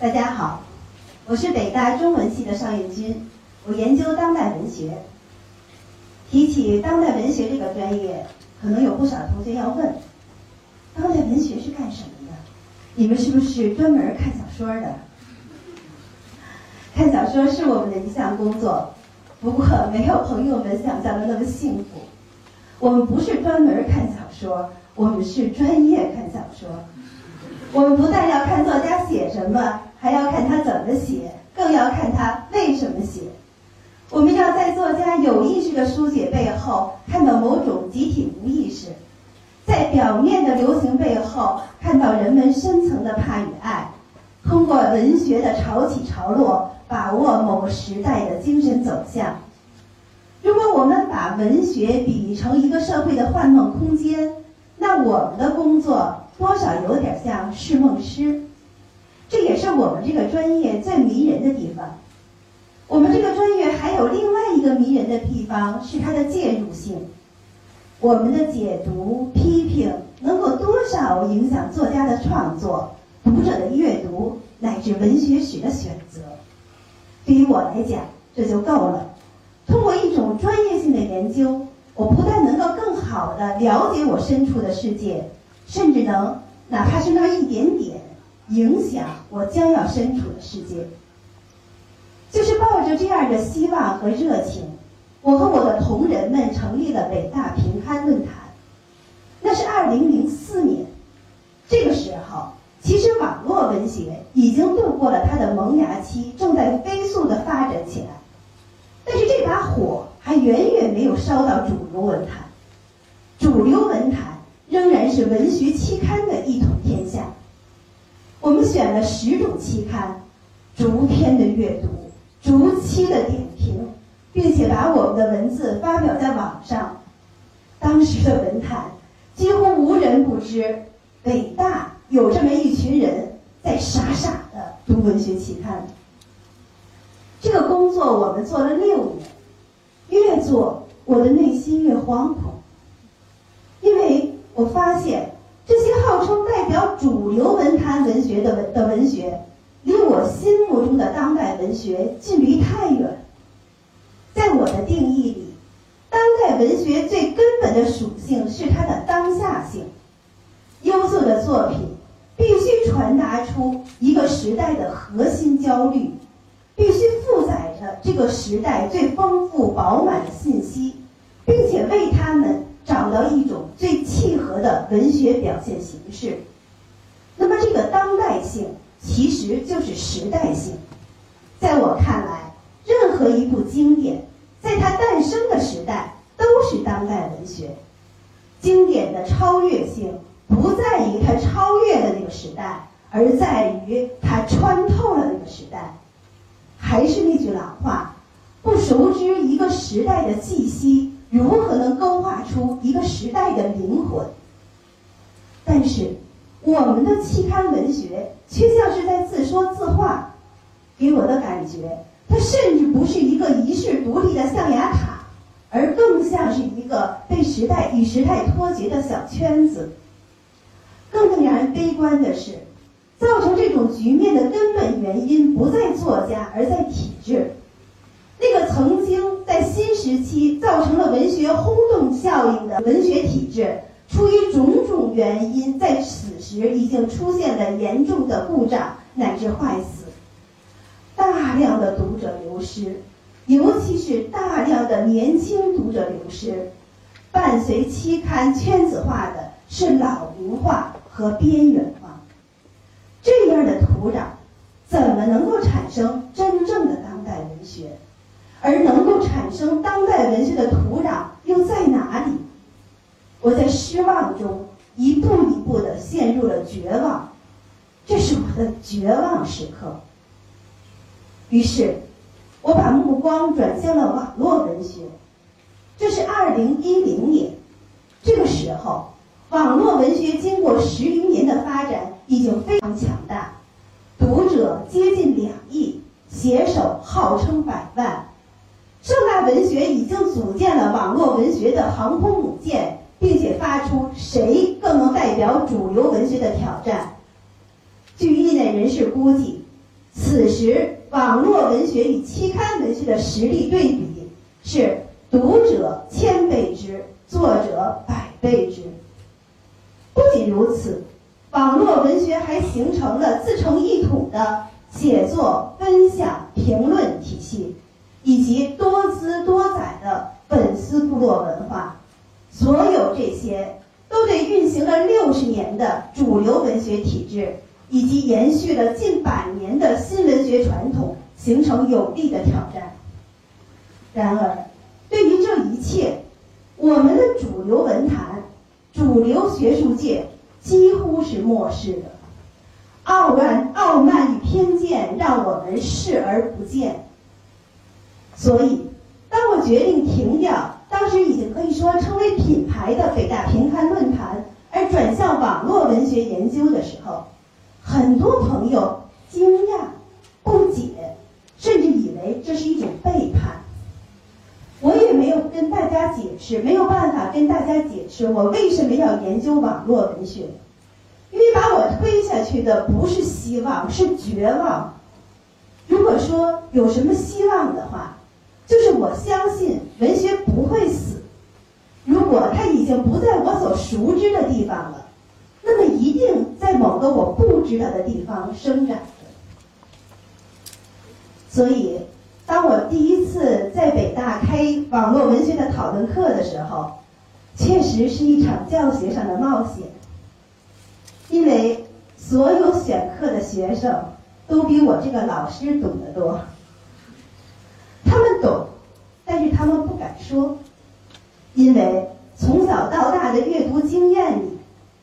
大家好，我是北大中文系的邵艳君，我研究当代文学。提起当代文学这个专业，可能有不少同学要问：当代文学是干什么的？你们是不是专门看小说的？看小说是我们的一项工作，不过没有朋友们想象的那么幸福。我们不是专门看小说，我们是专业看小说。我们不但要看作家写什么，还要看他怎么写，更要看他为什么写。我们要在作家有意识的书写背后，看到某种集体无意识；在表面的流行背后，看到人们深层的怕与爱。通过文学的潮起潮落，把握某个时代的精神走向。如果我们把文学比喻成一个社会的幻梦空间，那我们的工作。多少有点像释梦师，这也是我们这个专业最迷人的地方。我们这个专业还有另外一个迷人的地方，是它的介入性。我们的解读、批评能够多少影响作家的创作、读者的阅读乃至文学史的选择。对于我来讲，这就够了。通过一种专业性的研究，我不但能够更好的了解我身处的世界。甚至能，哪怕是那一点点，影响我将要身处的世界。就是抱着这样的希望和热情，我和我的同仁们成立了北大平刊论坛。那是二零零四年，这个时候，其实网络文学已经度过了它的萌芽期，正在飞速的发展起来。但是这把火还远远没有烧到主流文坛，主流文坛。仍然是文学期刊的一统天下。我们选了十种期刊，逐篇的阅读，逐期的点评，并且把我们的文字发表在网上。当时的文坛几乎无人不知，北大有这么一群人在傻傻的读文学期刊。这个工作我们做了六年，越做我的内心越惶恐，我发现这些号称代表主流文坛文学的文的文学，离我心目中的当代文学距离太远。在我的定义里，当代文学最根本的属性是它的当下性。优秀的作品必须传达出一个时代的核心焦虑，必须负载着这个时代最丰富饱满的信息，并且为他们。找到一种文学表现形式，那么这个当代性其实就是时代性。在我看来，任何一部经典，在它诞生的时代都是当代文学。经典的超越性不在于它超越了那个时代，而在于它穿透了那个时代。还是那句老话，不熟知一个时代的气息。如何能勾画出一个时代的灵魂？但是，我们的期刊文学却像是在自说自话，给我的感觉，它甚至不是一个遗世独立的象牙塔，而更像是一个被时代与时代脱节的小圈子。更令人悲观的是，造成这种局面的根本原因不在作家，而在体制。那个曾经在新时期造成了文学轰动效应的文学体制，出于种种原因，在此时已经出现了严重的故障乃至坏死，大量的读者流失，尤其是大量的年轻读者流失，伴随期刊圈子化的是老龄化和边缘化，这样的土壤怎么能够产生真正的当代文学？而能够产生当代文学的土壤又在哪里？我在失望中一步一步的陷入了绝望，这是我的绝望时刻。于是，我把目光转向了网络文学。这是二零一零年，这个时候，网络文学经过十余年的发展，已经非常强大，读者接近两亿，写手号称百万。盛大文学已经组建了网络文学的航空母舰，并且发出谁更能代表主流文学的挑战。据业内人士估计，此时网络文学与期刊文学的实力对比是读者千倍之，作者百倍之。不仅如此，网络文学还形成了自成一统的写作、分享、评论体系，以及多姿多彩的粉丝部落文化。所有这些都对运行了六十年的主流文学体制，以及延续了近百年的新文学传统形成有力的挑战。然而，对于这一切，我们的主流文坛、主流学术界几乎是漠视的。傲慢、傲慢与偏见让我们视而不见。所以，当我决定停掉。当时已经可以说成来的北大评刊论坛，而转向网络文学研究的时候，很多朋友惊讶、不解，甚至以为这是一种背叛。我也没有跟大家解释，没有办法跟大家解释我为什么要研究网络文学，因为把我推下去的不是希望，是绝望。如果说有什么希望的话。就是我相信文学不会死，经不在我所熟知的地方了，那么一定在某个我不知道的地方生长着。所以，当我第一次在北大开网络文学的讨论课的时候，确实是一场教学上的冒险，因为所有选课的学生都比我这个老师懂得多。他们懂，但是他们不敢说，因为从小到大的阅读经验里，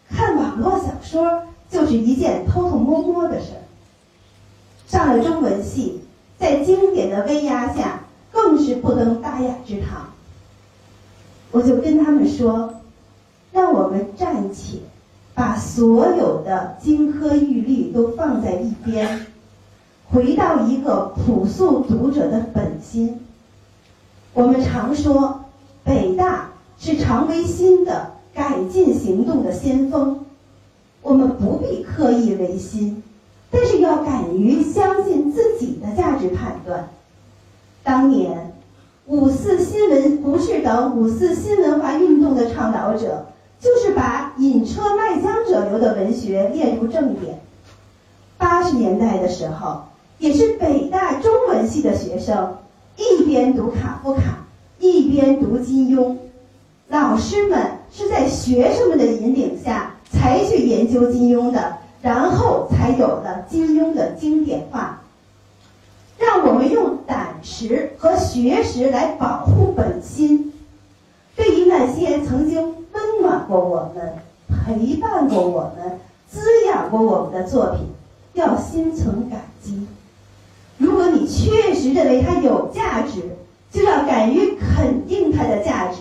看网络小说就是一件偷偷摸摸的事儿。上了中文系，在经典的威压下，更是不登大雅之堂。我就跟他们说，让我们暂且把所有的金科玉律都放在一边。回到一个朴素读者的本心，我们常说北大是常为新的改进行动的先锋，我们不必刻意维新，但是要敢于相信自己的价值判断。当年五四新闻不是等五四新文化运动的倡导者，就是把引车卖浆者流的文学列入正典。八十年代的时候。也是北大中文系的学生，一边读卡夫卡，一边读金庸。老师们是在学生们的引领下才去研究金庸的，然后才有了金庸的经典化。让我们用胆识和学识来保护本心。对于那些曾经温暖过我们、陪伴过我们、滋养过我们的作品，要心存感激。如果你确实认为它有价值，就要敢于肯定它的价值。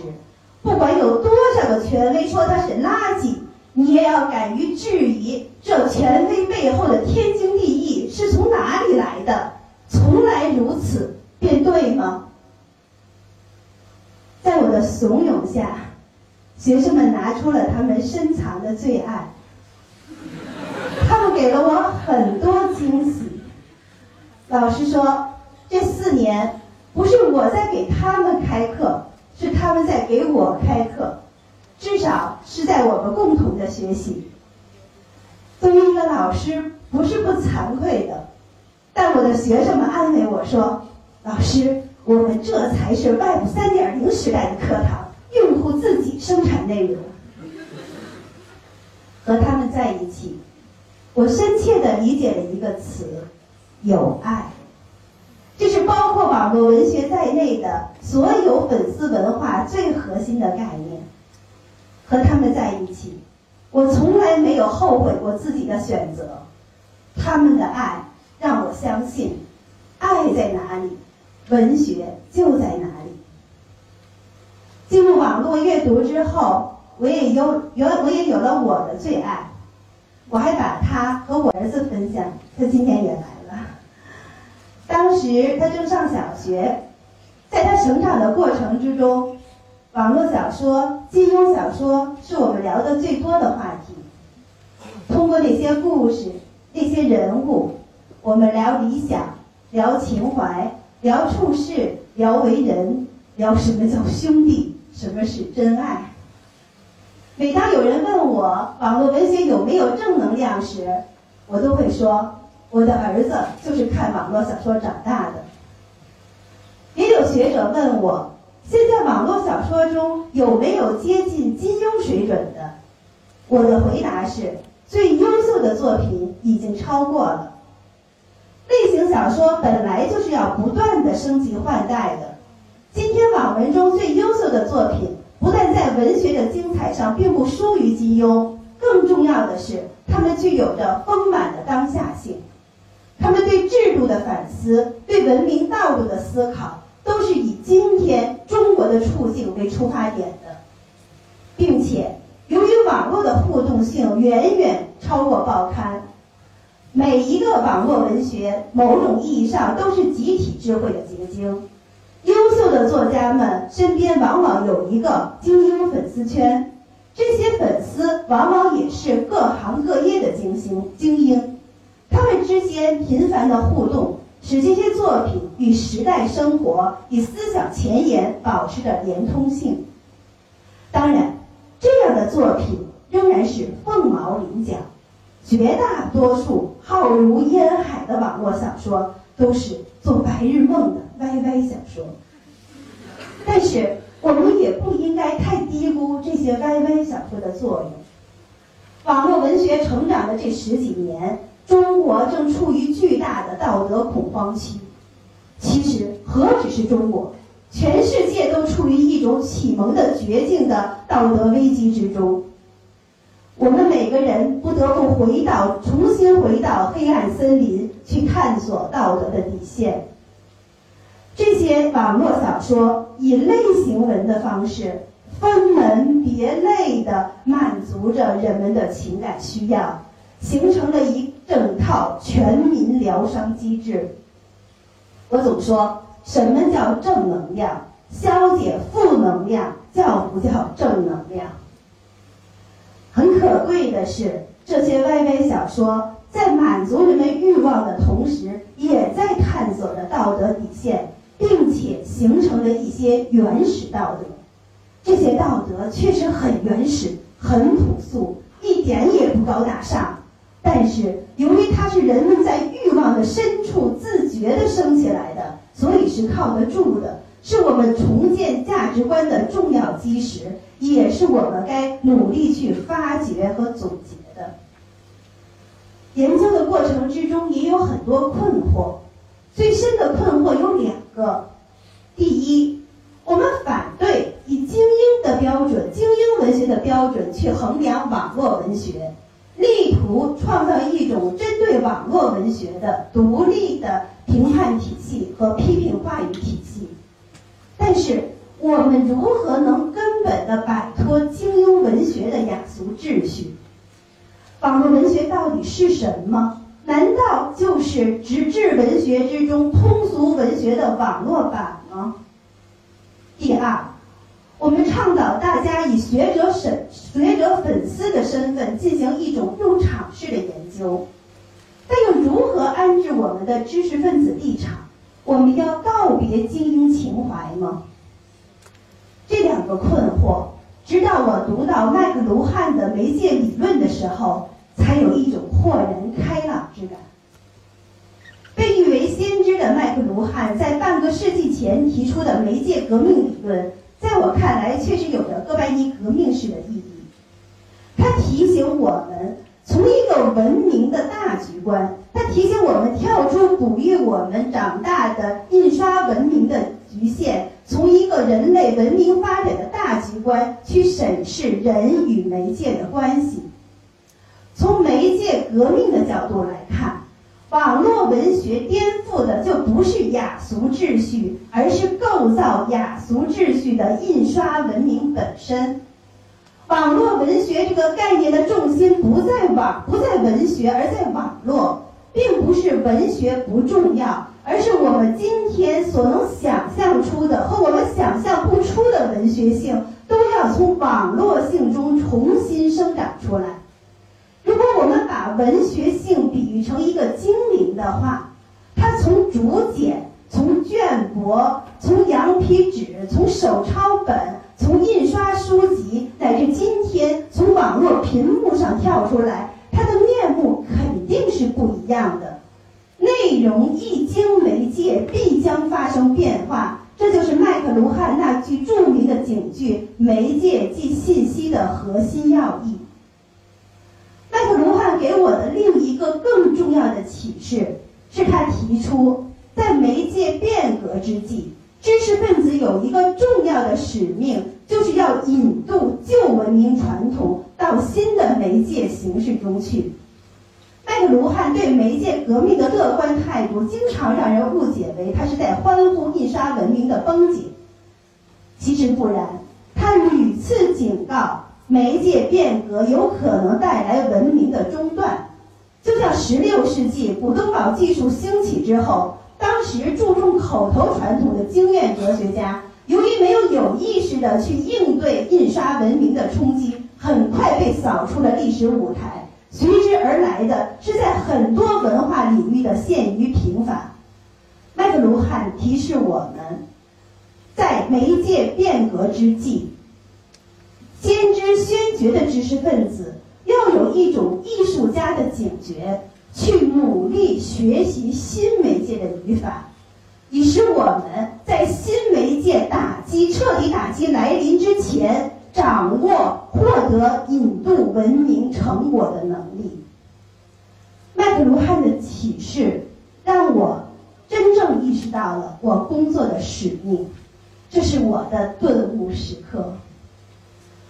不管有多少个权威说它是垃圾，你也要敢于质疑这权威背后的天经地义是从哪里来的。从来如此，便对吗？在我的怂恿下，学生们拿出了他们深藏的最爱，他们给了我很多惊喜。老师说，这四年不是我在给他们开课，是他们在给我开课，至少是在我们共同的学习。作为一个老师，不是不惭愧的，但我的学生们安慰我说：“老师，我们这才是 Web 三点零时代的课堂，用户自己生产内容。”和他们在一起，我深切的理解了一个词。有爱，包括网络文学在内的所有粉丝文化最核心的概念。和他们在一起，我从来没有后悔过自己的选择。他们的爱让我相信，爱在哪里，文学就在哪里。进入网络阅读之后，我也有有我也有了我的最爱。我还把它和我儿子分享，他今天也来。时他正上小学，在他成长的过程之中，网络小说、金庸小说是我们聊的最多的话题。通过那些故事、那些人物，我们聊理想，聊情怀，聊处事，聊为人，聊什么叫兄弟，什么是真爱。每当有人问我网络文学有没有正能量时，我都会说，我的儿子就是看网络小说长大的。也有学者问我，现在网络小说中有没有接近金庸水准的？我的回答是，最优秀的作品已经超过了。类型小说本来就是要不断的升级换代的。今天网文中最优秀的作品。不但在文学的精彩上并不输于金庸，更重要的是，他们具有着丰满的当下性。他们对制度的反思，对文明道路的思考，都是以今天中国的处境为出发点的，并且由于网络的互动性远远超过报刊，每一个网络文学，某种意义上都是集体智慧的结晶。优秀的作家们身边往往有一个精英粉丝圈，这些粉丝往往也是各行各业的精英精英，他们之间频繁的互动，使这些作品与时代生活、与思想前沿保持着连通性。当然，这样的作品仍然是凤毛麟角，绝大多数浩如烟海的网络小说都是做白日梦的。YY 小说，但是我们也不应该太低估这些 YY 小说的作用。网络文学成长的这十几年，中国正处于巨大的道德恐慌期。其实何止是中国，全世界都处于一种启蒙的绝境的道德危机之中。我们每个人不得不回到，重新回到黑暗森林，去探索道德的底线。这些网络小说以类型文的方式，分门别类的满足着人们的情感需要，形成了一整套全民疗伤机制。我总说，什么叫正能量？消解负能量叫不叫正能量？很可贵的是，这些 YY 小说在满足人们欲望的同时，也在探索着道德底线。并且形成了一些原始道德，这些道德确实很原始、很朴素，一点也不高大上。但是由于它是人们在欲望的深处自觉地升起来的，所以是靠得住的，是我们重建价值观的重要基石，也是我们该努力去发掘和总结的。研究的过程之中也有很多困惑。最深的困惑有两个：第一，我们反对以精英的标准、精英文学的标准去衡量网络文学，力图创造一种针对网络文学的独立的评判体系和批评话语体系。但是，我们如何能根本的摆脱精英文学的雅俗秩序？网络文学到底是什么？难道就是纸质文学之中通俗文学的网络版吗？第二，我们倡导大家以学者审、学者粉丝的身份进行一种入场式的研究，但又如何安置我们的知识分子立场？我们要告别精英情怀吗？这两个困惑，直到我读到麦克卢汉的媒介理论的时候。才有一种豁然开朗之感。被誉为先知的麦克卢汉在半个世纪前提出的媒介革命理论，在我看来确实有着哥白尼革命式的意义。它提醒我们，从一个文明的大局观，它提醒我们跳出哺育我们长大的印刷文明的局限，从一个人类文明发展的大局观去审视人与媒介的关系。从媒介革命的角度来看，网络文学颠覆的就不是雅俗秩序，而是构造雅俗秩序的印刷文明本身。网络文学这个概念的重心不在网，不在文学，而在网络，并不是文学不重要，而是我们今天所能想象出的和我们想象不出的文学性，都要从网络性中重新生长出来。文学性比喻成一个精灵的话，它从竹简、从绢帛、从羊皮纸、从手抄本、从印刷书籍，乃至今天从网络屏幕上跳出来，它的面目肯定是不一样的。内容一经媒介，必将发生变化。这就是麦克卢汉那句著名的警句：“媒介即信息”的核心要义。给我的另一个更重要的启示，是他提出，在媒介变革之际，知识分子有一个重要的使命，就是要引渡旧文明传统到新的媒介形式中去。麦克卢汉对媒介革命的乐观态度，经常让人误解为他是在欢呼印刷文明的崩解。其实不然，他屡次警告，媒介变革有可能带来文明的中断。就像16世纪古登堡技术兴起之后，当时注重口头传统的经验哲学家，由于没有有意识的去应对印刷文明的冲击，很快被扫出了历史舞台。随之而来的是在很多文化领域的陷于平凡。麦克卢汉提示我们，在媒介变革之际，先知先觉的知识分子要有一种艺术家的警觉，去努力学习新媒介的语法，以使我们在新媒介打击彻底打击来临之前。掌握获得引渡文明成果的能力。麦克卢汉的启示让我真正意识到了我工作的使命，这是我的顿悟时刻。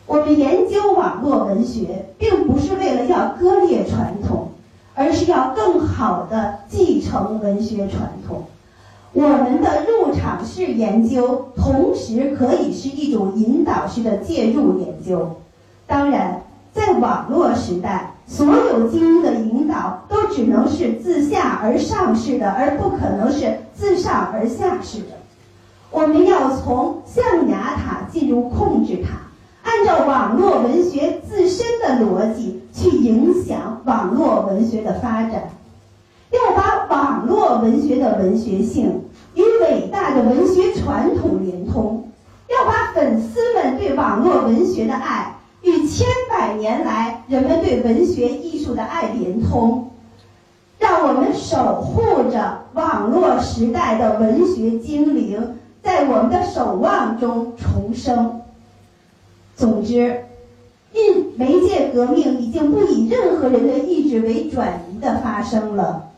我们研究网络文学，并不是为了要割裂传统，而是要更好的继承文学传统。我们的入场式研究，同时可以是一种引导式的介入研究。当然，在网络时代，所有精英的引导都只能是自下而上式的，而不可能是自上而下式的。我们要从象牙塔进入控制塔，按照网络文学自身的逻辑去影响网络文学的发展。要把网络文学的文学性与伟大的文学传统连通，要把粉丝们对网络文学的爱与千百年来人们对文学艺术的爱连通，让我们守护着网络时代的文学精灵，在我们的守望中重生。总之，印媒介革命已经不以任何人的意志为转移的发生了。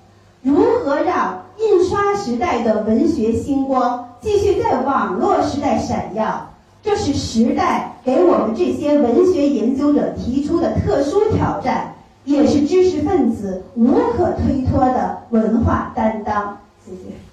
如何让印刷时代的文学星光继续在网络时代闪耀？这是时代给我们这些文学研究者提出的特殊挑战，也是知识分子无可推脱的文化担当。谢谢。